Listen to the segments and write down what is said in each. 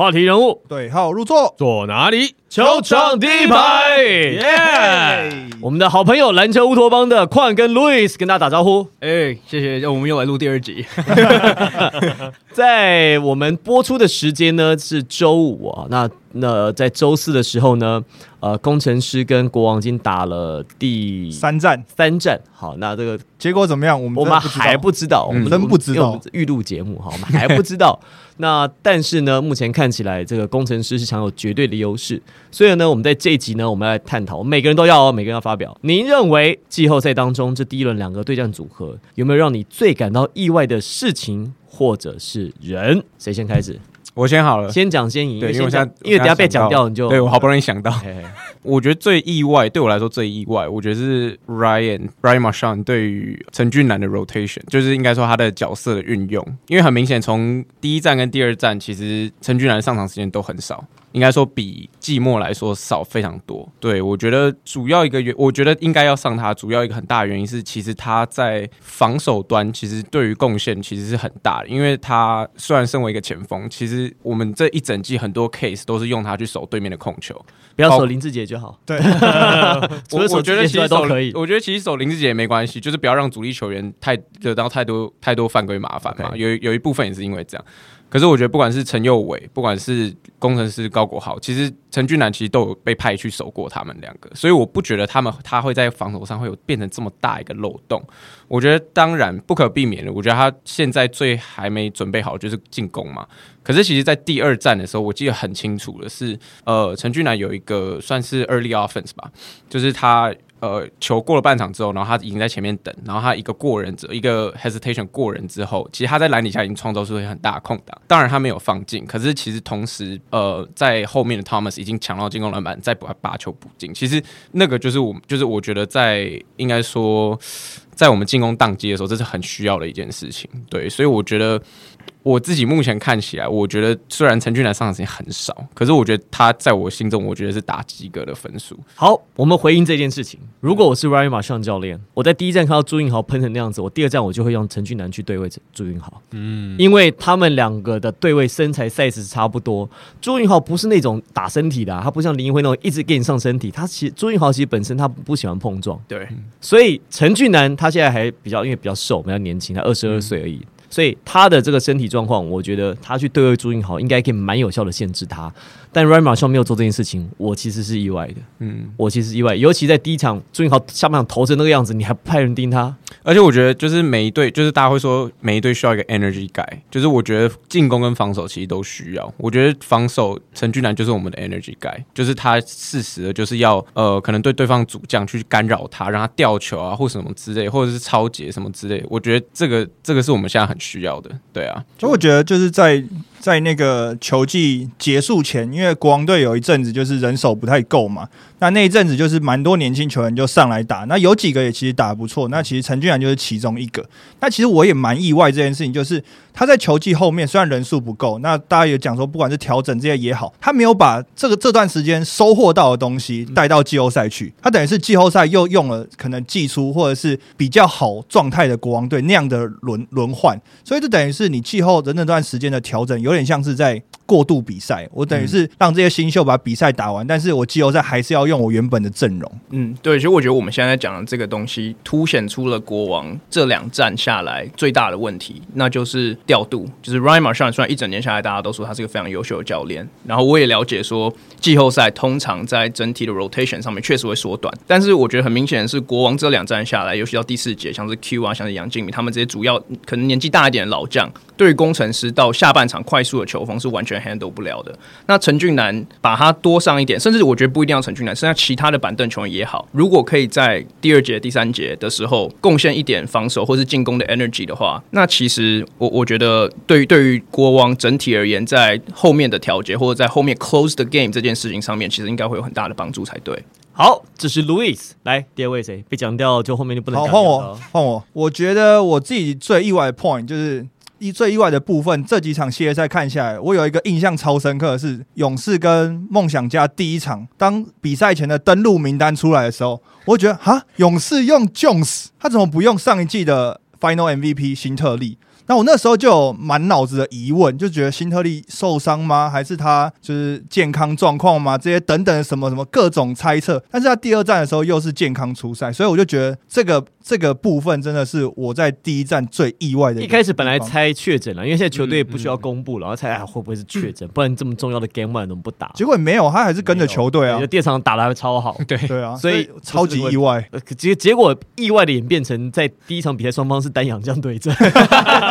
话题人物对号入座，坐哪里？球场第一排，耶！我们的好朋友篮球乌托邦的矿跟 Louis 跟大家打招呼。哎，谢谢，我们又来录第二集。在我们播出的时间呢是周五啊，那那在周四的时候呢，呃，工程师跟国王已经打了第三战，三战。好，那这个结果怎么样？我们我们还不知道，我们真不知道。预录节目哈，我们还不知道。那但是呢，目前看起来这个工程师是享有绝对的优势。所以呢，我们在这一集呢，我们来探讨，每个人都要哦，每个人要发表。您认为季后赛当中这第一轮两个对战组合有没有让你最感到意外的事情或者是人？谁先开始？我先好了，先讲先赢。对，因为现在因为等下被讲掉，你就对我好不容易想到。我觉得最意外，对我来说最意外，我觉得是 Ryan Ryan Marshall 对于陈俊南的 rotation，就是应该说他的角色的运用，因为很明显从第一站跟第二站，其实陈俊南上场时间都很少。应该说比季末来说少非常多。对我觉得主要一个原，我觉得应该要上他。主要一个很大的原因是，其实他在防守端其实对于贡献其实是很大的。因为他虽然身为一个前锋，其实我们这一整季很多 case 都是用他去守对面的控球，不要守林志杰就好。对，我我觉得其实都可以。我觉得其实守林志杰也没关系，就是不要让主力球员太惹到太多太多犯规麻烦嘛。有有一部分也是因为这样。可是我觉得，不管是陈佑伟，不管是工程师高国豪，其实陈俊南其实都有被派去守过他们两个，所以我不觉得他们他会在防守上会有变成这么大一个漏洞。我觉得当然不可避免的，我觉得他现在最还没准备好就是进攻嘛。可是其实，在第二战的时候，我记得很清楚的是，呃，陈俊南有一个算是 early offense 吧，就是他。呃，球过了半场之后，然后他已经在前面等，然后他一个过人者，一个 hesitation 过人之后，其实他在篮底下已经创造出很大的空档。当然他没有放进，可是其实同时，呃，在后面的 Thomas 已经抢到进攻篮板，再把把球补进。其实那个就是我，就是我觉得在应该说，在我们进攻宕机的时候，这是很需要的一件事情。对，所以我觉得。我自己目前看起来，我觉得虽然陈俊南上场时间很少，可是我觉得他在我心中，我觉得是打及格的分数。好，我们回应这件事情。如果我是 Ryan 马上教练，我在第一站看到朱云豪喷成那样子，我第二站我就会用陈俊南去对位朱云豪。嗯，因为他们两个的对位身材 size 差不多。朱云豪不是那种打身体的，他不像林奕辉那种一直给你上身体。他其实朱云豪其实本身他不喜欢碰撞。对，所以陈俊南他现在还比较因为比较瘦，比较年轻，他二十二岁而已。所以他的这个身体状况，我觉得他去对位朱英豪应该可以蛮有效的限制他。但 Ryan 马上没有做这件事情，我其实是意外的。嗯，我其实意外，尤其在第一场朱英豪下半场投成那个样子，你还不派人盯他。而且我觉得，就是每一队，就是大家会说每一队需要一个 energy guy，就是我觉得进攻跟防守其实都需要。我觉得防守陈俊南就是我们的 energy guy，就是他适时的，就是要呃，可能对对方主将去干扰他，让他掉球啊，或什么之类，或者是超节什么之类。我觉得这个这个是我们现在很需要的。对啊，所以我觉得就是在。在那个球季结束前，因为国王队有一阵子就是人手不太够嘛，那那一阵子就是蛮多年轻球员就上来打，那有几个也其实打不错，那其实陈俊然就是其中一个。那其实我也蛮意外这件事情，就是他在球季后面虽然人数不够，那大家也讲说不管是调整这些也好，他没有把这个这段时间收获到的东西带到季后赛去，他等于是季后赛又用了可能季初或者是比较好状态的国王队那样的轮轮换，所以就等于是你季后的那段时间的调整有。有点像是在。过渡比赛，我等于是让这些新秀把比赛打完，但是我季后赛还是要用我原本的阵容。嗯，对，其实我觉得我们现在讲的这个东西，凸显出了国王这两战下来最大的问题，那就是调度。就是 Ryan Marshall 虽然一整年下来，大家都说他是个非常优秀的教练，然后我也了解说，季后赛通常在整体的 rotation 上面确实会缩短，但是我觉得很明显的是，国王这两战下来，尤其到第四节，像是 Q 啊，像是杨敬敏他们这些主要可能年纪大一点的老将，对于工程师到下半场快速的球风是完全。Handle 不了的。那陈俊南把他多上一点，甚至我觉得不一定要陈俊南，剩下其他的板凳球员也好，如果可以在第二节、第三节的时候贡献一点防守或是进攻的 energy 的话，那其实我我觉得对于对于国王整体而言，在后面的调节或者在后面 close the game 这件事情上面，其实应该会有很大的帮助才对。好，这是 Louis 来第二位谁被讲掉，就后面就不能好换我换我。我觉得我自己最意外的 point 就是。意最意外的部分，这几场系列赛看下来，我有一个印象超深刻的是勇士跟梦想家第一场，当比赛前的登录名单出来的时候，我觉得哈，勇士用 Jones，他怎么不用上一季的 Final MVP 新特利？那我那时候就有满脑子的疑问，就觉得辛特利受伤吗？还是他就是健康状况吗？这些等等什么什么各种猜测。但是他第二站的时候又是健康出赛，所以我就觉得这个这个部分真的是我在第一站最意外的。一开始本来猜确诊了，因为现在球队不需要公布了，然后猜哎会不会是确诊，不然这么重要的 Game One 怎么不打？结果没有，他还是跟着球队啊就。电场打的还超好。对，对啊，所以超级意外。呃可结结果意外的演变成在第一场比赛双方是单阳将对阵，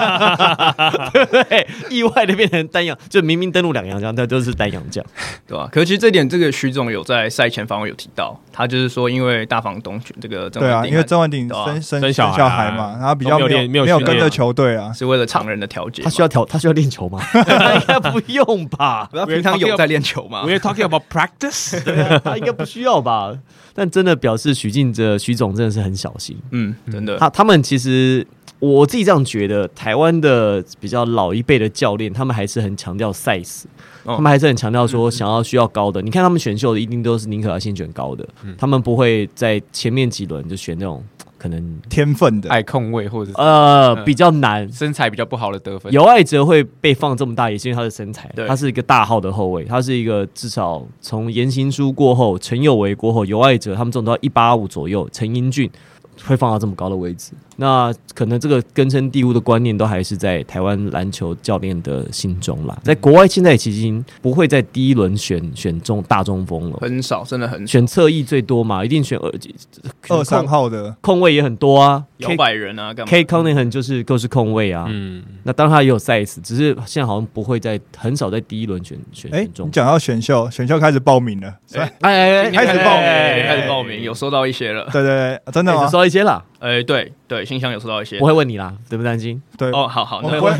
对不对？意外的变成单阳，就明明登陆两阳将，但都是单阳将。对吧、可是其实这点，这个徐总有在赛前访问有提到，他就是说，因为大房东这个郑对啊，因为曾文鼎生生生小孩小孩嘛，然后比较都没有没有跟着球队啊。是为了常人的调节，他需要调，他需要练球吗？他 应该不用吧？他平常有在练球吗？We're talking about practice。对啊，他应该不需要吧？但真的表示许晋哲徐总真的是很小心。嗯，真的，他他们其实我自己这样觉得，台湾的比较老一辈的教练，他们还是很强调 size，、哦他们还是很强调说想要需要高的。你看他们选秀的一定都是宁可要先选高的，他们不会在前面几轮就选那种可能天分的，爱控位或者呃比较难。身材比较不好的得分。尤爱哲会被放这么大，也是因为他的身材，对他是一个大号的后卫，他是一个至少从言行书过后，陈友维过后，尤爱哲他们这种都要一八五左右，陈英俊会放到这么高的位置，那可能这个根深蒂固的观念都还是在台湾篮球教练的心中啦。在国外现在其实已经不会在第一轮选选中大中锋了，很少，真的很少。选侧翼最多嘛，一定选二二三号的控位也很多啊摇摆人啊，K Cunningham 就是都是控位啊，嗯，那当然他也有 size，只是现在好像不会在很少在第一轮选选中。你讲到选秀，选秀开始报名了，哎哎哎开始报名对开始报名，有收到一些了。对对对，真的？收接了。哎，对对，信箱有收到一些不。会问你啦，对不担心？对，哦，好好，那我不会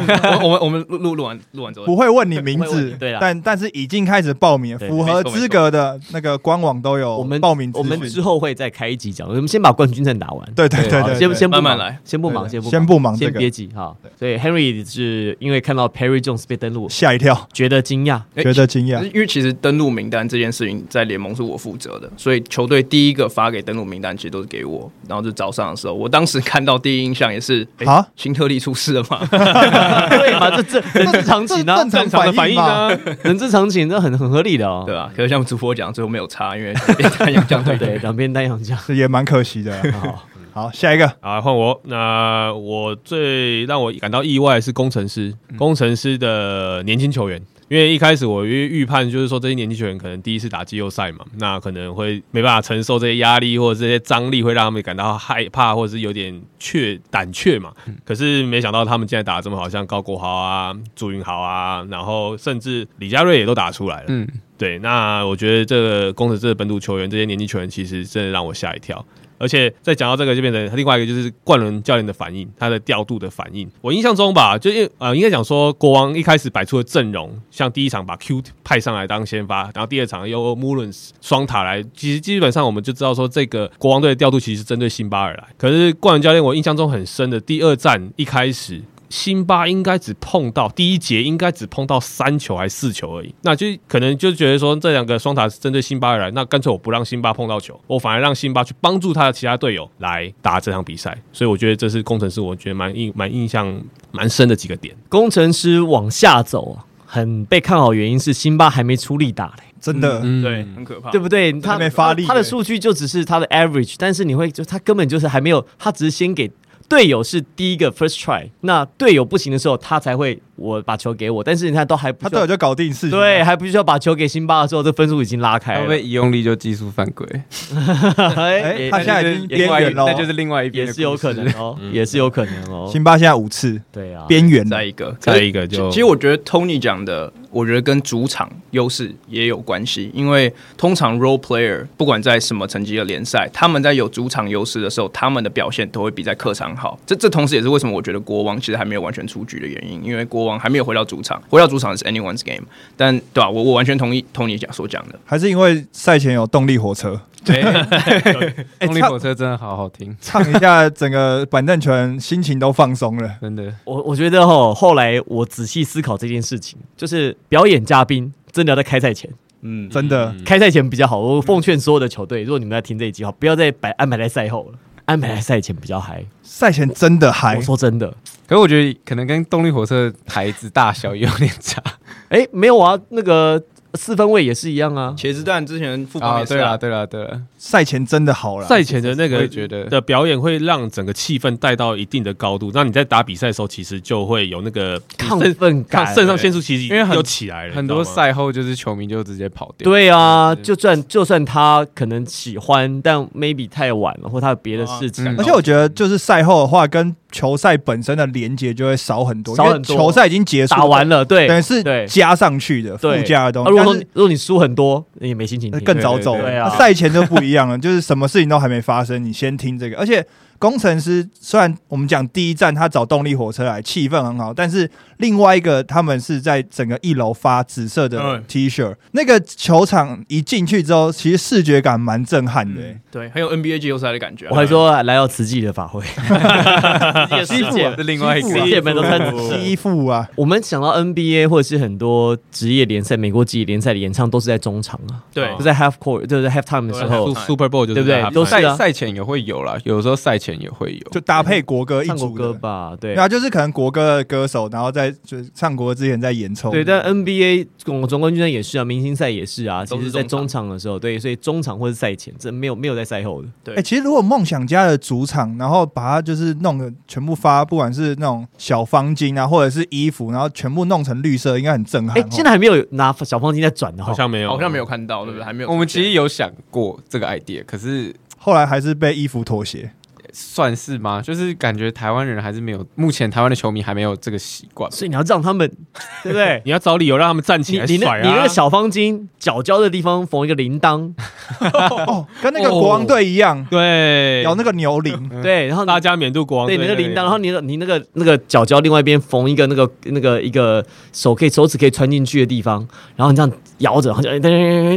我 我们我们录录录完录完之后不，会问你名字，对啦但但是已经开始报名符合资格的那个官网都有我们报名资我们之后会再开一集讲，我们先把冠军战打完。对对对对，先先不忙慢慢来，先不忙，先不先不忙这个先别急哈。所以 Henry 是因为看到 Perry Jones 被登录，吓一跳，觉得惊讶，哎觉得惊讶。因为其实登录名单这件事情在联盟是我负责的，所以球队第一个发给登录名单其实都是给我。然后就早上的时候，我当时看到第一印象也是，哎啊，辛特利出事了嘛？对嘛？这这人之常情啊，正常的反应嘛。啊，人之常情，这很很合理的哦。对吧？可是像主播讲，最后没有差，因为变太阳将对对，对。两边单阳将。这也蛮可惜的。好，好，下一个啊，换我。那我最让我感到意外的是工程师，工程师的年轻球员。因为一开始我预预判就是说这些年轻球员可能第一次打季后赛嘛，那可能会没办法承受这些压力或者这些张力，会让他们感到害怕或者是有点怯胆怯嘛。可是没想到他们现在打得这么好，像高国豪啊、朱云豪啊，然后甚至李佳瑞也都打出来了。嗯，对，那我觉得这个工程师的本土球员，这些年轻球员其实真的让我吓一跳。而且再讲到这个，就变成另外一个就是冠伦教练的反应，他的调度的反应。我印象中吧，就因为呃，应该讲说国王一开始摆出的阵容，像第一场把 Q 派上来当先发，然后第二场又 m u l l n s 双塔来，其实基本上我们就知道说这个国王队的调度其实是针对辛巴尔来。可是冠伦教练我印象中很深的第二战一开始。辛巴应该只碰到第一节，应该只碰到三球还是四球而已，那就可能就觉得说这两个双塔是针对辛巴而来，那干脆我不让辛巴碰到球，我反而让辛巴去帮助他的其他队友来打这场比赛，所以我觉得这是工程师，我觉得蛮印蛮印象蛮深的几个点。工程师往下走啊，很被看好，原因是辛巴还没出力打嘞。真的，嗯对，很可怕。对不对？他没发力他的欸数据就只是他的 average，但是你会就他根本就是还没有，他只是先给队友是第一个 first try，那队友不行的时候，他才会我把球给我，但是你看都还不他队友就搞定事情。对，，还不需要把球给辛巴的时候，这分数已经拉开了会不。会一用力就技术犯规？他现在已经边缘了那，就是另外一边也是有可能哦，也是有可能哦。辛巴现在五次对啊，边缘了再一个，再一个就其其实我觉得 Tony 讲的，我觉得跟主场优势也有关系，因为通常 role player 不管在什么层级的联赛，他们在有主场优势的时候，他们的表现都会比在客场好。这这同时也是为什么我觉得国王其实还没有完全出局的原因，因为国王还没有回到主场，回到主场是 anyone's game。但对吧、我我完全同意同你讲所讲的。还是因为赛前有动力火车，对，哎动力火车真的好好听，唱一下，整个板凳全心情都放松了。真的。我我觉得哈，后来我仔细思考这件事情，就是表演嘉宾真的要在开赛前，嗯，真的，开赛前比较好。我奉劝所有的球队，如果你们在听这一集话，不要再摆安排在赛后了，安排在赛前比较嗨。赛前真的嗨我，说真的，可是我觉得可能跟动力火车台子大小也有点差 哎，没有啊，那个四分位也是一样啊。茄子蛋之前副帮啊。也是对啊，对了，对了，赛前真的好了，赛前的那个觉得的表演会让整个气氛带到一定的高度，那你在打比赛的时候，其实就会有那个亢奋感抗肾上腺素其实因为很又起来了，很多赛后就是球迷就直接跑掉。对啊，就算就算他可能喜欢，但 maybe 太晚了，或他有别的事情。嗯而且我觉得，就是赛后的话，跟球赛本身的连接就会少很多，少很多因为球赛已经结束，打完了，对，等于是对加上去的附加的东西。啊如果说如果你输很多，你也没心情听。更早走了。对啊赛前就不一样了，就是什么事情都还没发生，你先听这个。而且工程师虽然我们讲第一站他找动力火车来，气氛很好，但是另外一个他们是在整个一楼发紫色的嗯。T 恤，那个球场一进去之后，其实视觉感蛮震撼的、欸对，很有 NBA 季后赛的感觉啊。我还说来到慈济的法会，西服啊是另外一个世界门都穿紫色。衣服啊，我们想到 NBA 或者是很多职业联赛、美国职业联赛的演唱，都是在中场啊，对。就在 half court，就是在 half time 的时候，Super Bowl 就是对不对？在都是啊。赛赛前也会有啦，有时候赛前也会有。就搭配国歌一组。歌吧，对。对。啊，就是可能国歌的歌手，然后在就是唱国歌之前在演冲。对，但 NBA 总总冠军赛也是啊，明星赛也是啊。其实，在中中场的时候，对，所以中场或者赛前，这没有没有在赛后的。对哎、其实如果梦想家的主场，然后把它就是弄的全部发，不管是那种小方巾啊，或者是衣服，然后全部弄成绿色，应该很震撼哎哦。，现在还没有拿小方巾在转的哈，好像没有，好像没有看到，对不对？还没有。我们其实有想过这个 idea，可是后来还是被衣服妥协。算是吗？就是感觉台湾人还是没有，目前台湾的球迷还没有这个习惯。所以你要让他们，对不对？你要找理由让他们站起你你那来甩啊！你那个小方巾脚胶的地方缝一个铃铛，哦，跟那个国王队一样，对，有那个牛铃。对，然后大家免度国王对队你那个铃铛，然后你的你那个那个脚胶另外一边缝一个那个那个一个手可以手指可以穿进去的地方，然后你这样摇着，然后就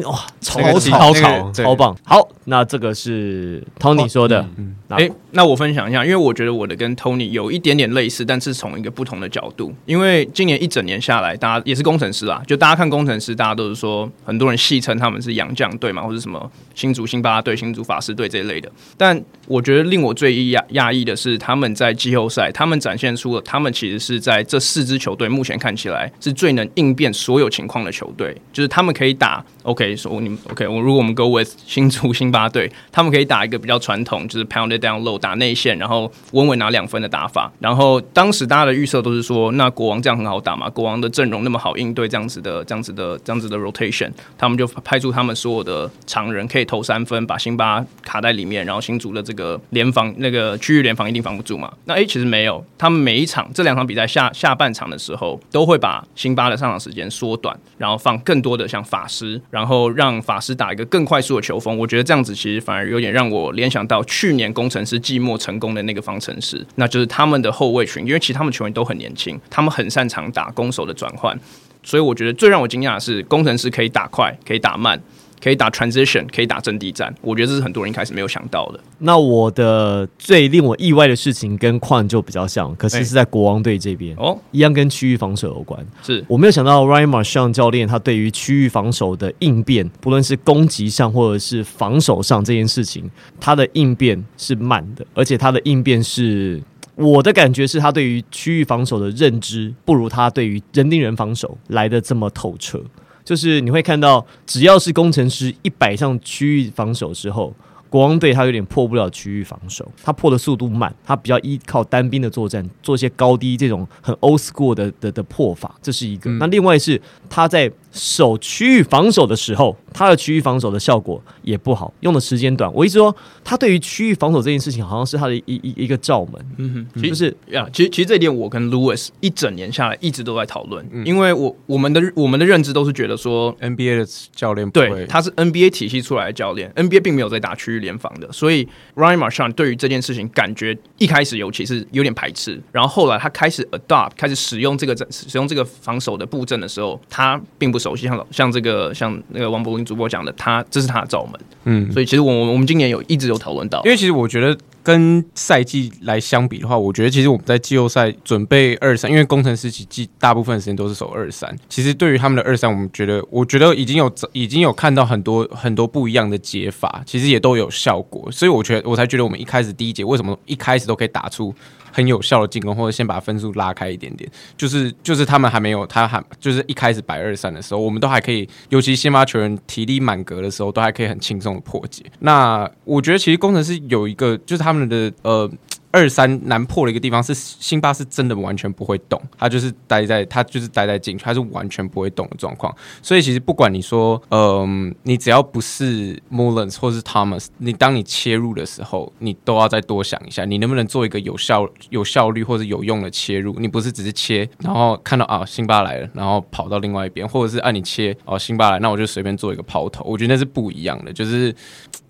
哇，超那个超超那个吵超棒！好，那这个是 Tony 说的，嗯那哎、那我分享一下，因为我觉得我的跟 Tony 有一点点类似，但是从一个不同的角度。因为今年一整年下来，大家也是工程师啦，就大家看工程师，大家都是说很多人戏称他们是洋将队嘛，或者什么新竹辛巴队、新竹法师队这一类的。但我觉得令我最讶讶异的是，他们在季后赛，他们展现出了他们其实是在这四支球队目前看起来是最能应变所有情况的球队，就是他们可以打 OK，说你们 OK，我如果我们 go with 新竹 辛巴队，他们可以打一个比较传统，就是 pound it down low 打内线，然后稳稳拿两分的打法。然后当时大家的预测都是说，那国王这样很好打嘛？国王的阵容那么好应对这样子的、这样子的、这样子的 rotation，他们就派出他们所有的常人可以投三分，把辛巴卡在里面，然后新竹的这个联防那个区域联防一定防不住嘛？那诶，其实没有，他们每一场这两场比赛下下半场的时候，都会把辛巴的上场时间缩短，然后放更多的像法师，然后让法师打一个更快速的球风。我觉得这样子其实反而有点让我联想到去年工程师寂寞成功的那个方程式，那就是他们的后卫群，因为其实他们球员都很年轻，他们很擅长打攻守的转换。所以我觉得最让我惊讶的是，工程师可以打快，可以打慢，可以打 transition，可以打阵地战。我觉得这是很多人一开始没有想到的。那我的最令我意外的事情跟矿就比较像，可是哎是在国王队这边，哦，一样跟区域防守有关。是我没有想到 Ryan Marshall 教练他对于区域防守的应变，不论是攻击上或者是防守上这件事情，他的应变是慢的，而且他的应变是。我的感觉是他对于区域防守的认知不如他对于人盯人防守来的这么透彻。就是你会看到，只要是工程师一摆上区域防守之后，国王队他有点破不了区域防守，他破的速度慢，他比较依靠单兵的作战，做一些高低这种很 old school 的的的破法，这是一个。嗯那另外是他在守区域防守的时候，他的区域防守的效果也不好，用的时间短。我一直说，他对于区域防守这件事情，好像是他的一一一个罩门，嗯哼，其实就是呀其实其实这一点我跟 Lewis 一整年下来一直都在讨论，嗯因为我我们的我们的认知都是觉得说。NBA 的教练不对，他是 NBA 体系出来的教练，NBA 并没有在打区域联防的，所以 Ryan Marshall 对于这件事情感觉一开始尤其是有点排斥，然后后来他开始 adopt 开始使用这个使用这个防守的布阵的时候，他并不熟悉，像像这个像那个王柏林主播讲的，他这是他的罩门，嗯，所以其实我我们今年有一直有讨论到因，为其实我觉得跟赛季来相比的话，我觉得其实我们在季后赛准备二三，因为工程师其实大部分时间都是守二三。其实对于他们的二三，我们觉得，我觉得已经有已经有看到很多很多不一样的解法，其实也都有效果。所以我觉得我才觉得我们一开始第一节为什么一开始都可以打出。很有效的进攻，或者先把分数拉开一点点，就是就是他们还没有，他还就是一开始百二三的时候，我们都还可以，尤其先发球员体力满格的时候，都还可以很轻松的破解。那我觉得其实工程师有一个，就是他们的呃。二三难破的一个地方是辛巴是真的完全不会动，他就是待在他就是待在禁区，他是完全不会动的状况。所以其实不管你说，嗯，你只要不是 Mullins 或是 Thomas，你当你切入的时候，你都要再多想一下，你能不能做一个有效、有效率或者有用的切入？你不是只是切，然后看到啊辛巴来了，然后跑到另外一边，或者是按你切哦辛巴来，那我就随便做一个抛投。我觉得那是不一样的，就是。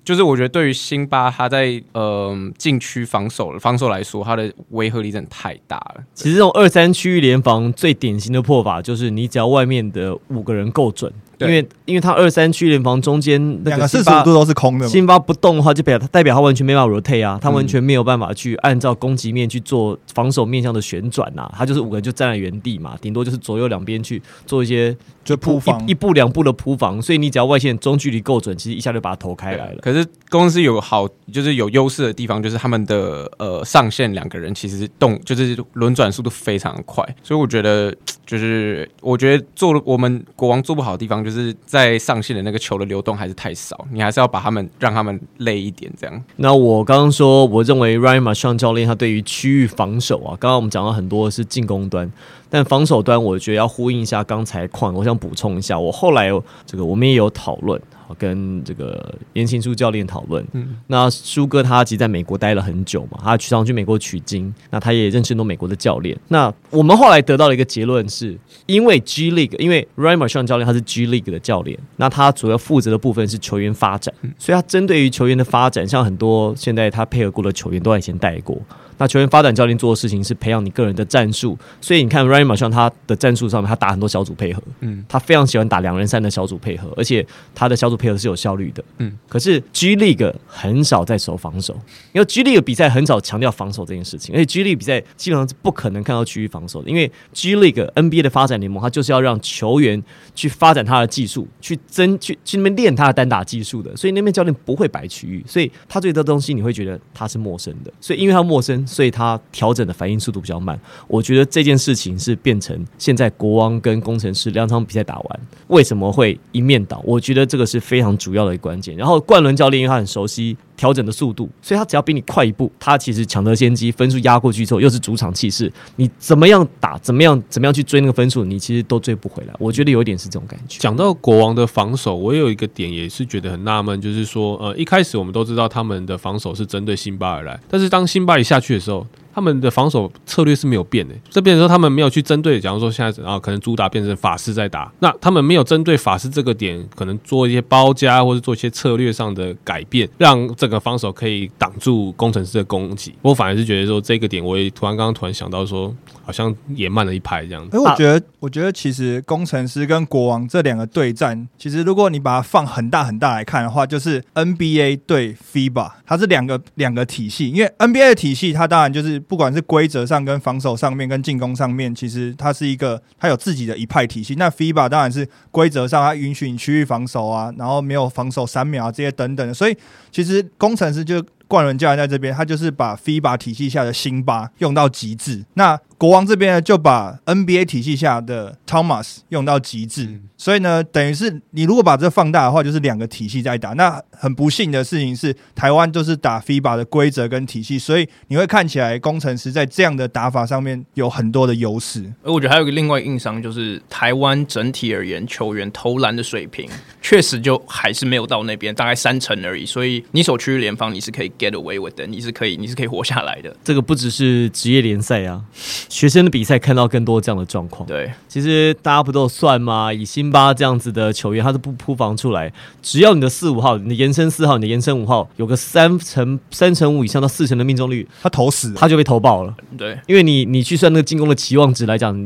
就是我觉得对于辛巴他在呃禁区防守防守来说，他的威慑力真的太大了。其实这种二三区域联防最典型的破法，就是你只要外面的五个人够准。因为，因为他二三区联防中间两个四十五度都是空的，辛巴不动的话，就表代表他完全没办法 rotate 啊，他完全没有办法去按照攻击面去做防守面向的旋转呐，他就是五个人就站在原地嘛，顶多就是左右两边去做一些就铺防一步两步的铺防，所以你只要外线中距离够准，其实一下就把它投开来了。可是公司有好就是有优势的地方，就是他们的呃上线两个人其实动就是轮转速度非常快，所以我觉得就是我觉得做我们国王做不好的地方就是。是在上线的那个球的流动还是太少，你还是要把他们让他们累一点这样。那我刚刚说，我认为 Ryan m a s h a n 教练他对于区域防守啊，刚刚我们讲到很多是进攻端，但防守端我觉得要呼应一下刚才矿，我想补充一下，我后来这个我们也有讨论。跟这个严庆书教练讨论，嗯，那舒哥他其实在美国待了很久嘛，他去常去美国取经，那他也认识很多美国的教练。那我们后来得到了一个结论，是因为 G League，因为 Raymer 上教练他是 G League 的教练，那他主要负责的部分是球员发展，所以他针对于球员的发展，像很多现在他配合过的球员都以前带过。那球员发展教练做的事情是培养你个人的战术，所以你看 Ryan 马上他的战术上面，他打很多小组配合，嗯，他非常喜欢打两人三的小组配合，而且他的小组配合是有效率的，嗯。可是 G League 很少在守防守，因为 G League 比赛很少强调防守这件事情，而且 G League 比赛基本上是不可能看到区域防守的，因为 G League NBA 的发展联盟，它就是要让球员去发展他的技术，去增去去那边练他的单打技术的，所以那边教练不会摆区域，所以他对这东西你会觉得他是陌生的，所以因为他陌生，所以他调。整的反应速度比较慢，我觉得这件事情是变成现在国王跟工程师两场比赛打完，为什么会一面倒？我觉得这个是非常主要的一关键。然后冠伦教练因为他很熟悉。调整的速度，所以他只要比你快一步，他其实抢得先机，分数压过去之后，又是主场气势，你怎么样打，怎么样怎么样去追那个分数，你其实都追不回来。我觉得有一点是这种感觉。讲到国王的防守，我有一个点也是觉得很纳闷，就是说，呃，一开始我们都知道他们的防守是针对辛巴而来，但是当辛巴一下去的时候，他们的防守策略是没有变的。这变成说他们没有去针对，假如说现在啊，可能主打变成法师在打，那他们没有针对法师这个点，可能做一些包夹或者做一些策略上的改变，让这个防守可以。挡住工程师的攻击，我反而是觉得说这个点，我也突然刚刚突然想到说，好像也慢了一拍这样子。哎，我觉得，我觉得其实工程师跟国王这两个对战，其实如果你把它放很大很大来看的话，就是 NBA 对 FIBA，它是两个两个体系。因为 NBA 的体系，它当然就是不管是规则上、跟防守上面、跟进攻上面，其实它是一个它有自己的一派体系。那 FIBA 当然是规则上，它允许你区域防守啊，然后没有防守三秒啊这些等等的。所以其实工程师就冠伦教练在这边，他就是把 FIBA 体系下的辛巴用到极致。那国王这边呢，就把 NBA 体系下的 Thomas 用到极致，所以呢，等于是你如果把这放大的话，就是两个体系在打。那很不幸的事情是，台湾就是打 FIBA 的规则跟体系，所以你会看起来工程师在这样的打法上面有很多的优势。而我觉得还有个另外硬伤，就是台湾整体而言，球员投篮的水平确实就还是没有到那边，大概三成而已。所以你守区域联防，你是可以 get away with 的，你是可以，你是可以活下来的。这个不只是职业联赛啊。学生的比赛看到更多这样的状况。对，其实大家不都有算吗？以辛巴这样子的球员，他都不铺防出来，只要你的四五号，你的延伸四号，你的延伸五号有个三成、三成五以上到四成的命中率，他投死，他就被投爆了。对，因为你你去算那个进攻的期望值来讲，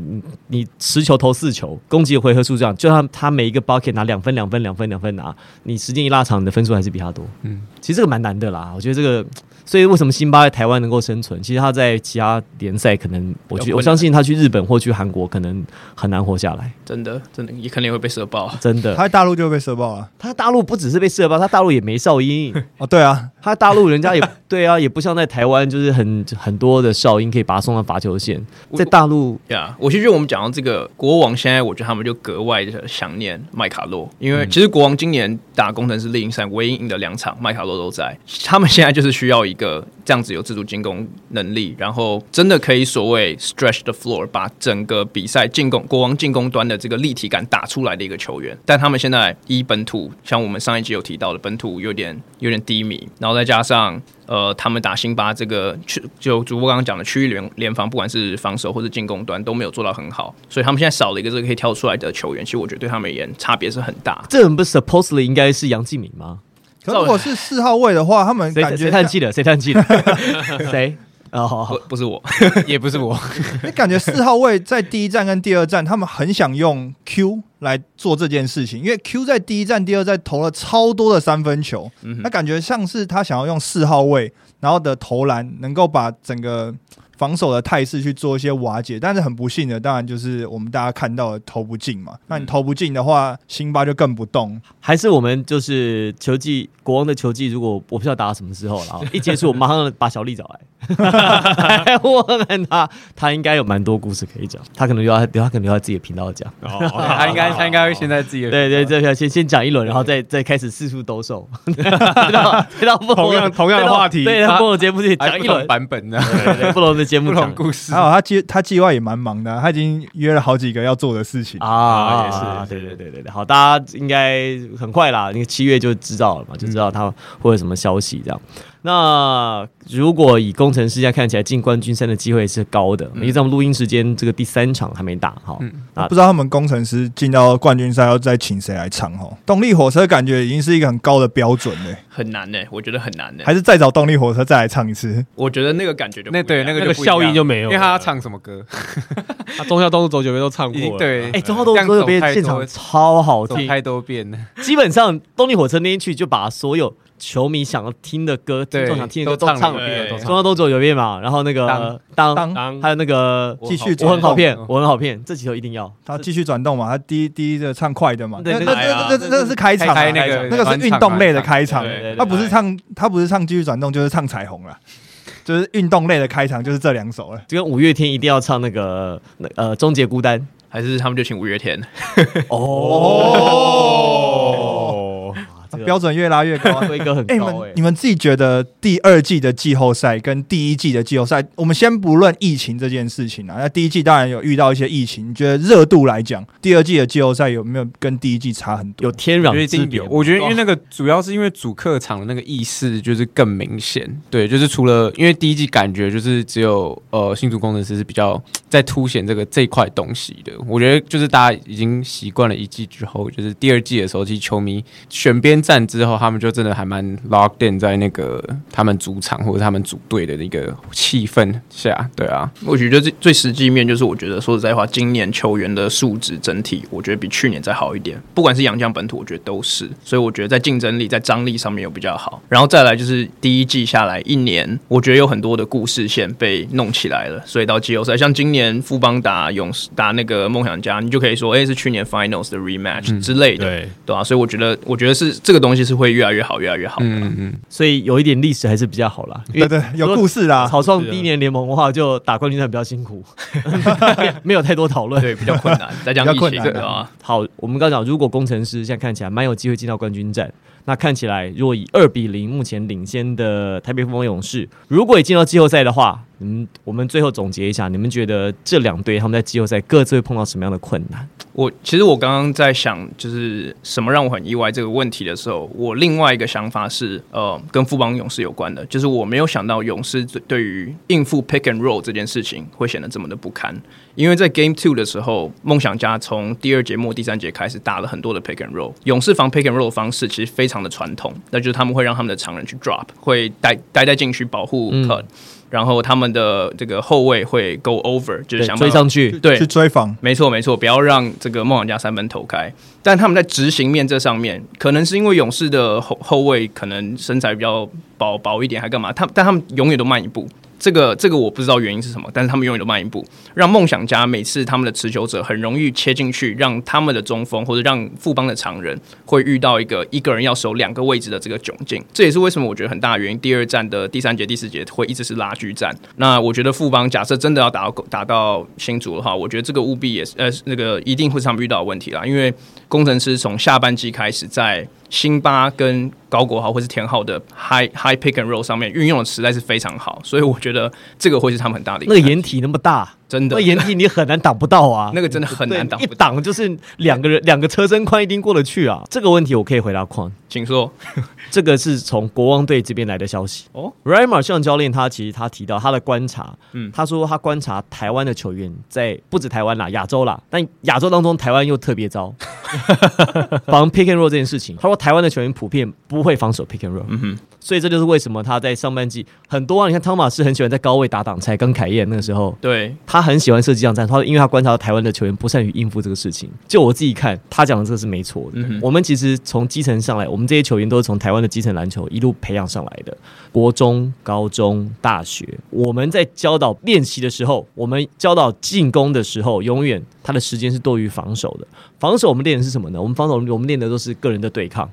你持球投四球，攻击的回合数这样，就算他每一个包可以拿两分、两分、两分、两分拿，你时间一拉长，你的分数还是比他多。嗯。其实这个蛮难的啦，我觉得这个。所以为什么辛巴在台湾能够生存？其实他在其他联赛可能，我去我相信他去日本或去韩国可能很难活下来。真的，真的也肯定会被射爆。真的，他在大陆就被射爆了。他大陆不只是被射爆，他大陆也没哨音。哦，对啊，他大陆人家也对啊，也不像在台湾，就是很很多的哨音可以把他送到罚球线。在大陆呀，我其实我们讲到这个国王，现在我觉得他们就格外的想念麦卡洛，因为其实国王今年打工程师猎鹰赛唯一赢的两场，麦卡洛都在。他们现在就是需要一个这样子。有自主进攻能力，然后真的可以所谓 stretch the floor，把整个比赛进攻国王进攻端的这个立体感打出来的一个球员。但他们现在一本土，像我们上一集有提到的，本土有点有点低迷，然后再加上呃，他们打辛巴这个区，就主播刚刚讲的区域联联防，不管是防守或者进攻端都没有做到很好，所以他们现在少了一个这个可以跳出来的球员。其实我觉得对他们而言差别是很大。这人不是 supposedly 应该是杨继敏吗？如果是四号位的话，他们感觉谁叹气了？谁叹气了？谁？哦，不不是我，也不是我。你感觉四号位在第一站跟第二站，他们很想用 Q 来做这件事情，因为 Q 在第一站、第二站投了超多的三分球，那感觉像是他想要用四号位，然后的投篮能够把整个。防守的态势去做一些瓦解，但是很不幸的，当然就是我们大家看到的投不进嘛。那你投不进的话，辛巴就更不动。还是我们就是球技国王的球技，如果我不知道打到什么时候了，一结束我马上把小丽找来。我问他，他应该有蛮多故事可以讲。他可能留他，他可能留在自己的频道讲。他应该，他应该会先在自己的对对，这先先讲一轮，然后再再开始四处兜售。知道知道，同样同样的话题，对，不同节目去讲一轮版本的，不同的节目讲故事。还有他计他计划也蛮忙的，他已经约了好几个要做的事情啊，也是，对对对对对。好，大家应该很快啦，那个七月就知道了嘛，就知道他会有什么消息这样。那如果以工程师现在看起来进冠军赛的机会是高的，因为咱们录音时间这个第三场还没打哈，啊，不知道他们工程师进到冠军赛要再请谁来唱哈？动力火车感觉已经是一个很高的标准嘞，很难呢，我觉得很难呢，还是再找动力火车再来唱一次？我觉得那个感觉就那对那个效应就没有，因为他要唱什么歌？他中孝东路走九遍都唱过，对，哎，中孝东路走九遍现场超好听，太多遍了，基本上动力火车那天去就把所有。球迷想要听的歌，听众想听的歌都唱了，中央都走有遍嘛。然后那个当当，还有那个继续，我很好骗，我很好骗，这几首一定要。他继续转动嘛。他第一第一个唱快的嘛，那那那那那是开场，那个那个是运动类的开场，他不是唱他不是唱继续转动，就是唱彩虹了，就是运动类的开场，就是这两首了。就跟五月天一定要唱那个那呃终结孤单，还是他们就请五月天？哦。标准越拉越高，规格很高。哎，你们你们自己觉得第二季的季后赛跟第一季的季后赛，我们先不论疫情这件事情啊。那第一季当然有遇到一些疫情，你觉得热度来讲，第二季的季后赛有没有跟第一季差很多？有天壤之别。我觉得因为那个主要是因为主客场的那个意识就是更明显。对，就是除了因为第一季感觉就是只有呃新竹工程师是比较在凸显这个这块东西的。我觉得就是大家已经习惯了一季之后，就是第二季的时候，其实球迷选边。战之后，他们就真的还蛮 locked in 在那个他们主场或者他们组队的那个气氛下，对啊。我觉得最最实际面就是，我觉得说实在话，今年球员的素质整体，我觉得比去年再好一点。不管是洋将本土，我觉得都是。所以我觉得在竞争力、在张力上面有比较好。然后再来就是第一季下来一年，我觉得有很多的故事线被弄起来了。所以到季后赛，像今年富邦打勇士打那个梦想家，你就可以说，哎，是去年 finals 的 rematch 之类的，对对啊。所以我觉得，我觉得是这个。这东西是会越来越好，越来越好。嗯嗯，所以有一点历史还是比较好啦。对对，有故事啦。草创第一年联盟的话，就打冠军赛比较辛苦，没有太多讨论，对，比较困难。再讲疫情啊。好，我们刚讲，如果工程师现在看起来蛮有机会进到冠军战，那看起来如果以二比零目前领先的台北富邦勇士，如果也进到季后赛的话，嗯，我们最后总结一下，你们觉得这两队他们在季后赛各自会碰到什么样的困难？我其实我刚刚在想，就是什么让我很意外这个问题的时候，我另外一个想法是，呃，跟富邦勇士有关的，就是我没有想到勇士对于应付 pick and roll 这件事情会显得这么的不堪，因为在 Game Two 的时候，梦想家从第二节末第三节开始打了很多的 pick and roll，勇士防 pick and roll 的方式其实非常的传统，那就是他们会让他们的常人去 drop，会待待在禁区保护 cut。然后他们的这个后卫会 go over，就是想追上去，对去追防，没错没错，不要让这个梦想家三分投开。但他们在执行面这上面，可能是因为勇士的后后卫可能身材比较薄薄一点，还干嘛？他但他们永远都慢一步。这个这个我不知道原因是什么，但是他们永远都慢一步，让梦想家每次他们的持球者很容易切进去，让他们的中锋或者让富邦的常人会遇到一个一个人要守两个位置的这个窘境。这也是为什么我觉得很大的原因。第二战的第三节、第四节会一直是拉锯战。那我觉得富邦假设真的要打到打到新竹的话，我觉得这个务必也是呃那个一定会是他们遇到的问题啦，因为工程师从下半季开始在辛巴跟高国豪或是田浩的 high high pick and roll 上面运用的实在是非常好，所以我觉得这个会是他们很大的一难题那个掩体那么大，真的。那掩体你很难挡不到啊，那个真的很难挡一挡就是两个人两个车身宽一定过得去啊。这个问题我可以回答框，请说。这个是从国王队这边来的消息。哦。Ryan m a r s h a 教练他其实他提到他的观察，嗯。他说他观察台湾的球员在不止台湾啦，亚洲啦，但亚洲当中台湾又特别糟，防 pick and roll 这件事情，他说台湾的球员普遍不会防守 pick and roll，嗯哼，所以这就是为什么他在上半季很多啊，你看汤马斯很喜欢在高位打挡拆，跟凯燕那个时候。对，他很喜欢设计这样战术，因为他观察到台湾的球员不善于应付这个事情。就我自己看，他讲的这个是没错的。嗯我们其实从基层上来，我们这些球员都是从台湾的基层篮球一路培养上来的。国中、高中、大学，我们在教导练习的时候，我们教导进攻的时候，永远他的时间是多于防守的。防守我们练的是什么呢？我们防守我们练的都是个人的对抗。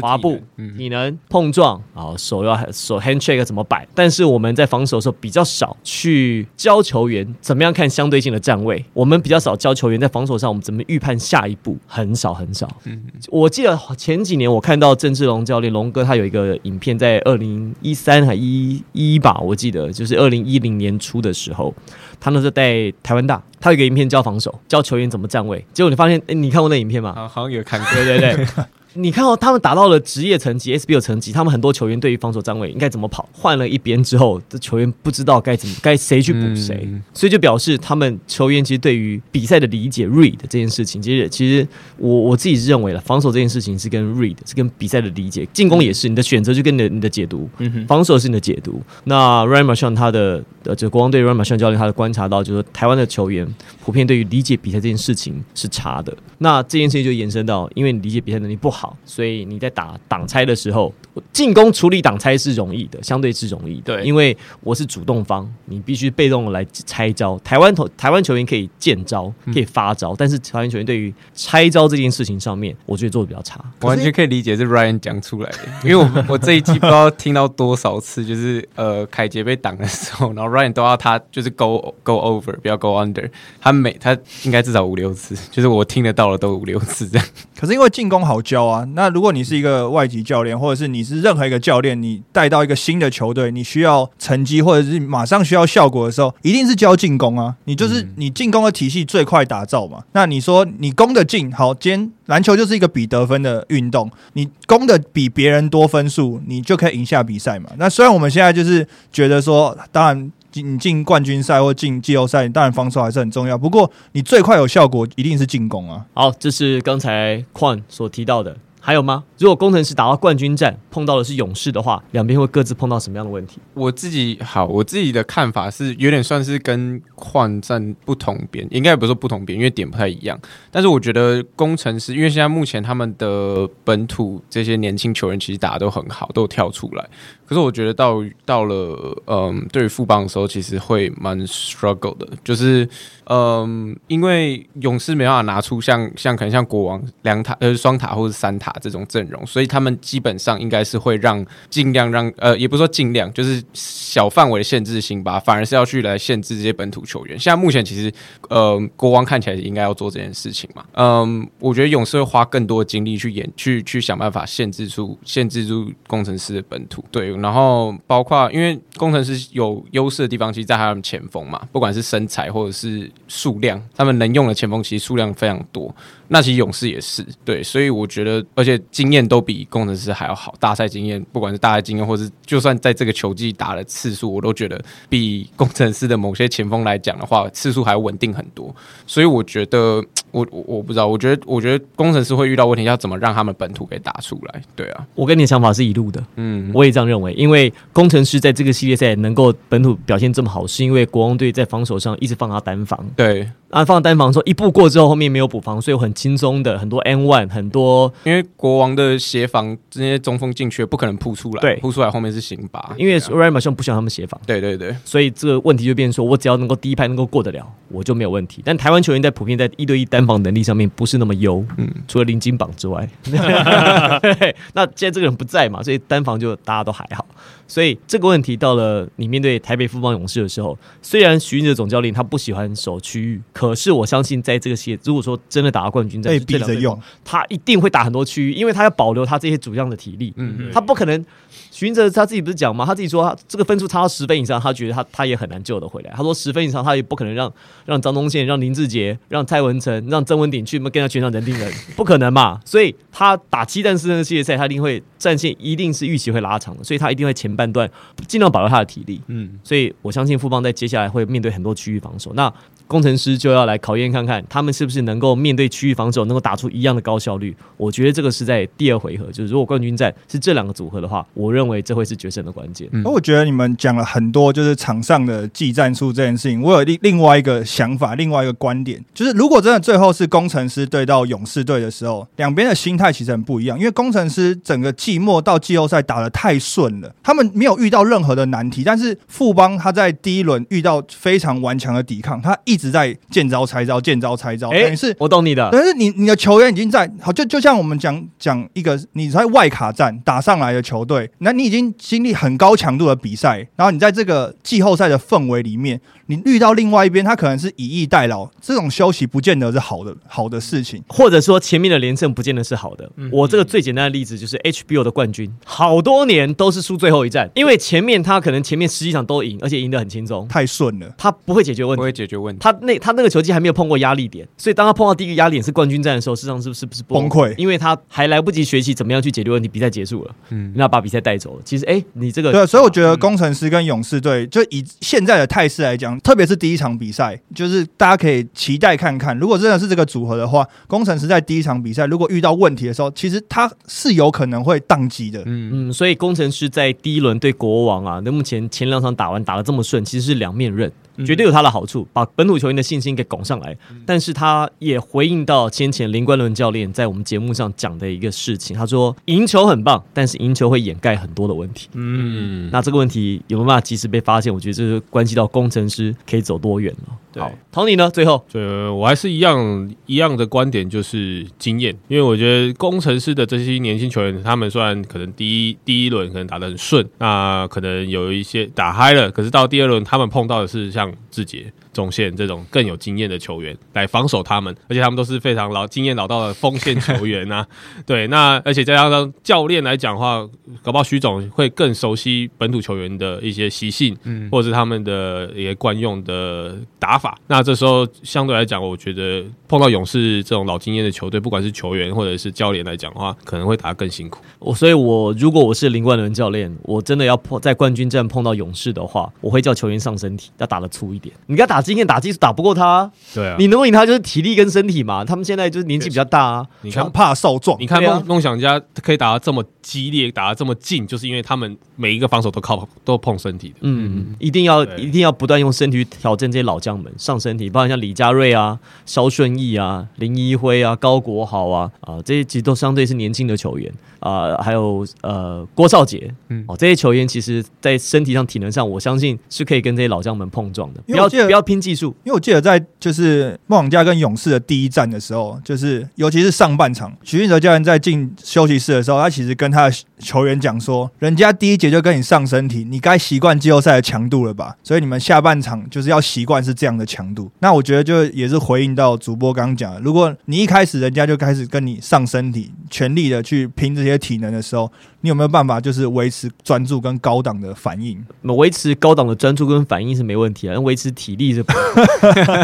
滑步你能、嗯，碰撞，啊，手要手 handshake 怎么摆？但是我们在防守的时候比较少去教球员怎么样看相对性的站位，我们比较少教球员在防守上我们怎么预判下一步，很少很少。嗯我记得前几年我看到郑志龙教练龙哥他有一个影片，在二零一三还一一吧，我记得就是二零一零年初的时候，他那时候带台湾大，他有一个影片教防守，教球员怎么站位。结果你发现，诶你看过那影片吗？好好像有看过，对对对。你看哦他们达到了职业层级、SBL 层级，他们很多球员对于防守站位应该怎么跑，换了一边之后，这球员不知道该怎么该谁去补谁，嗯所以就表示他们球员其实对于比赛的理解 read 这件事情，其实其实我我自己是认为了，防守这件事情是跟 read 是跟比赛的理解，进攻也是你的选择就跟你的你的解读，嗯哼，防守是你的解读。那 Ryan m a r s h a n 他的呃，就国王队 Ryan m a r s h a n 教练他的观察到，就是说台湾的球员普遍对于理解比赛这件事情是差的。那这件事情就延伸到，因为你理解比赛能力不好，所以你在打挡拆的时候，进攻处理挡拆是容易的，相对是容易的。对因为我是主动方，你必须被动的来拆招。台湾投台湾球员可以见招，可以发招，但是台湾球员对于拆招这件事情上面，我觉得做的比较差。我完全可以理解是 Ryan 讲出来的，因为我我这一季不知道听到多少次，就是呃凯杰被挡的时候，然后 Ryan 都要他就是 go go over，不要 go under，他每他应该至少五六次，就是我听得到的都五六次这样。可是因为进攻好教啊，那如果你是一个外籍教练，或者是你是任何一个教练，你带到一个新的球队，你需要成绩或者是马上需要效果的时候，一定是教进攻啊。你就是嗯你进攻的体系最快打造嘛。那你说你攻的进，好，今天篮球就是一个比得分的运动，你攻的比别人多分数，你就可以赢下比赛嘛。那虽然我们现在就是觉得说，当然。你进冠军赛或进季后赛，当然防守还是很重要。不过你最快有效果，一定是进攻啊。好，这是刚才矿所提到的。还有吗？如果工程师打到冠军战，碰到的是勇士的话，两边会各自碰到什么样的问题？我自己好，我自己的看法是有点算是跟换战不同边，应该也不是说不同边，因为点不太一样。但是我觉得工程师，因为现在目前他们的本土这些年轻球员其实打的都很好，都跳出来。可是我觉得到到了嗯，对于副帮的时候，其实会蛮 struggle 的，就是嗯，因为勇士没办法拿出像像可能像国王两塔呃双塔或者三塔这种阵容，所以他们基本上应该是会让尽量让呃也不说尽量，就是小范围的限制辛巴，反而是要去来限制这些本土球员。现在目前其实呃国王看起来应该要做这件事情嘛，嗯，我觉得勇士会花更多的精力去演去去想办法限制住限制住工程师的本土，对，然后包括因为工程师有优势的地方，其实在他们前锋嘛，不管是身材或者是数量，他们能用的前锋其实数量非常多。那其实勇士也是对，所以我觉得，而且经验都比工程师还要好，大赛经验，不管是大赛经验，或是就算在这个球季打的次数，我都觉得比工程师的某些前锋来讲的话，次数还要稳定很多。所以我觉得，我我我不知道，我觉得我觉得工程师会遇到问题，要怎么让他们本土给打出来？对啊，我跟你的想法是一路的，嗯，我也这样认为。因为工程师在这个系列赛能够本土表现这么好，是因为国王队在防守上一直放他单防，对，啊，放单防之后一步过之后，后面没有补防，所以有很轻松的很多 N one，很多因为国王的协防这些中锋进去不可能扑出来，对。扑出来后面是辛巴，因为对啊。R a m a 不喜欢他们协防，对对对，所以这个问题就变成说我只要能够第一拍能够过得了，我就没有问题。但台湾球员在普遍在一对一单防能力上面不是那么优，嗯。除了林金榜之外，那现在这个人不在嘛，所以单防就大家都还好。所以这个问题到了你面对台北富邦勇士的时候，虽然徐云哲总教练他不喜欢守区域，可是我相信在这个系列，如果说真的打到冠军战，被这逼着用，他一定会打很多区域，因为他要保留他这些主将的体力。嗯，他不可能，徐云哲他自己不是讲吗？他自己说他这个分数差到十分以上，他觉得他他也很难救得回来。他说十分以上，他也不可能让让张东宪、让林志杰、让蔡文成、让曾文鼎去跟他全场人盯人，不可能嘛。所以他打七战四胜的系列赛，他一定会战线一定是预期会拉长的，所以他一定会前半段尽量保留他的体力。嗯，所以我相信富邦在接下来会面对很多区域防守。那工程师就要来考验看看他们是不是能够面对区域防守，能够打出一样的高效率。我觉得这个是在第二回合，就是如果冠军战是这两个组合的话，我认为这会是决胜的关键。嗯那我觉得你们讲了很多，就是场上的技战术这件事情。我有另另外一个想法，另外一个观点，就是如果真的最后是工程师对到勇士队的时候，两边的心态其实很不一样。因为工程师整个季末到季后赛打得太顺了，他们没有遇到任何的难题，但是富邦他在第一轮遇到非常顽强的抵抗，他一直在见招拆招，见招拆招，等于是我懂你的。但是你你的球员已经在好，就就像我们讲讲一个你在外卡战打上来的球队，那你已经经历很高强度的比赛，然后你在这个季后赛的氛围里面，你遇到另外一边，他可能是以逸待劳，这种休息不见得是好的好的事情。或者说前面的连胜不见得是好的。我这个最简单的例子就是 HBO 的冠军，好多年都是输最后一战，因为前面他可能前面十几场都赢，而且赢得很轻松，太顺了，他不会解决问题不。会解决问题，他那他那个球季还没有碰过压力点，所以当他碰到第一个压力点是冠军战的时候，事实上是不是不是崩溃。因为他还来不及学习怎么样去解决问题，比赛结束了，嗯，那把比赛带走了。其实，哎、你这个对，所以我觉得工程师跟勇士队，就以现在的态势来讲，特别是第一场比赛，就是大家可以期待看看，如果真的是这个组合的话，工程师在第一场比赛如果遇到问题的时候，其实他是有可能会宕机的。嗯，嗯，所以工程师在第一轮对国王啊，那目前前两场打完打的这么顺，其实是两面刃，绝对有他的好处，把本土球员的信心给拱上来。但是他也回应到先前林冠伦教练在我们节目上讲的一个事情，他说赢球很棒，但是赢球会掩盖很多的问题。嗯，那这个问题有没有办法及时被发现？我觉得这是关系到工程师可以走多远了。对好，Tony 呢？最后就我还是一样一样的观点，就是经验。因为我觉得工程师的这些年轻球员，他们虽然可能第一第一轮可能打得很顺，那可能有一些打嗨了，可是到第二轮他们碰到的是像志杰、中线这种更有经验的球员来防守他们，而且他们都是非常老经验老道的锋线球员啊。对，那而且再加上教练来讲的话，搞不好徐总会更熟悉本土球员的一些习性，嗯或者是他们的一些惯用的打法。那这时候相对来讲，我觉得碰到勇士这种老经验的球队，不管是球员或者是教练来讲的话，可能会打得更辛苦。我，所以我如果我是林冠伦教练，我真的要碰在冠军战碰到勇士的话，我会叫球员上身体，要打得粗一点。你跟他打经验、打技术打不过他，对啊，你能够赢他就是体力跟身体嘛。他们现在就是年纪比较大啊，你看强。怕少壮你，看对啊梦梦想家可以打得这么激烈，打得这么近，就是因为他们每一个防守都靠都碰身体的。嗯，一定要对一定要不断用身体去挑战这些老将们上身体，包括像李佳瑞啊、肖顺义啊、林一辉啊、高国豪啊啊，这些其实都相对是年轻的球员啊，还有呃郭少杰，嗯哦，这些球员其实在身体上、体能上，我相信是可以跟这些老将们碰撞的。不为我记得要不要拼技术，因为我记得在就是梦想家跟勇士的第一战的时候，就是尤其是上半场，徐运哲教练在进休息室的时候，他其实跟他球员讲说，人家第一节就跟你上身体，你该习惯季后赛的强度了吧？所以你们下半场就是要习惯是这样的强度。那我觉得就也是回应到主播刚刚讲的，如果你一开始人家就开始跟你上身体，全力的去拼这些体能的时候，你有没有办法就是维持专注跟高档的反应？那维持高档的专注跟反应是没问题啊，但维持体力是不，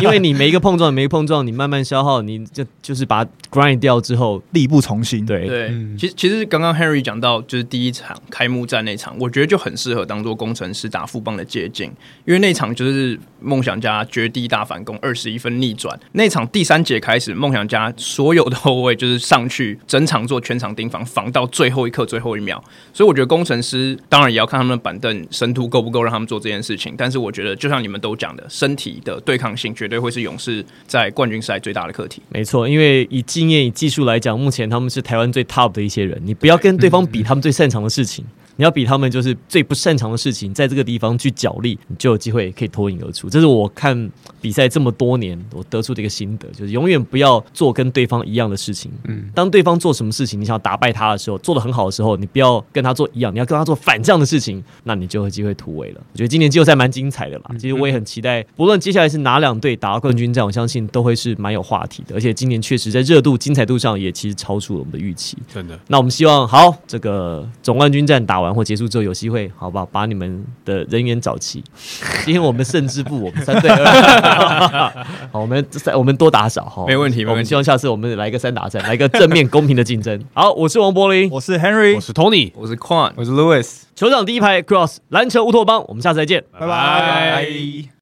因为你每一个碰撞，每一个碰撞，你慢慢消耗，你就就是把它 grind 掉之后，力不从心。对，对，嗯其实其实刚刚 Henry 讲到，就是第一场开幕战那场，我觉得就很适合当做工程师打富邦的借鉴，因为那场就是梦想家绝地大反攻，二十一分逆转。那场第三节开始，梦想家所有的后卫就是上去整场场做全场盯防，防到最后一刻、最后一秒。所以我觉得工程师当然也要看他们的板凳深度够不够让他们做这件事情。但是我觉得，就像你们都讲的，身体的对抗性绝对会是勇士在冠军赛最大的课题。没错，因为以经验、以技术来讲，目前他们是台湾最 top 的一些人。你不要跟对方比他 他们最擅长的事情。你要比他们就是最不擅长的事情，在这个地方去角力，你就有机会可以脱颖而出。这是我看比赛这么多年我得出的一个心得，就是永远不要做跟对方一样的事情。嗯，当对方做什么事情，你想要打败他的时候，做的很好的时候，你不要跟他做一样，你要跟他做反这样的事情，那你就有机会突围了。我觉得今年季后赛蛮精彩的啦，其实我也很期待，不论接下来是哪两队打到冠军战，我相信都会是蛮有话题的。而且今年确实在热度、精彩度上也其实超出了我们的预期。真的，那我们希望好这个总冠军战打完或结束之后有。机会，好不好？把你们的人员找齐。今天我们胜之不，我们三对二。好，我们三，我们多打少哈，没问题。我们希望下次我们来一个三打三，来一个正面公平的竞争。好，我是王柏林，我是 Henry，我是 Tony，我是 Quan，我是 Louis。球场第一排 Cross 篮球乌托邦，我们下次再见，拜拜。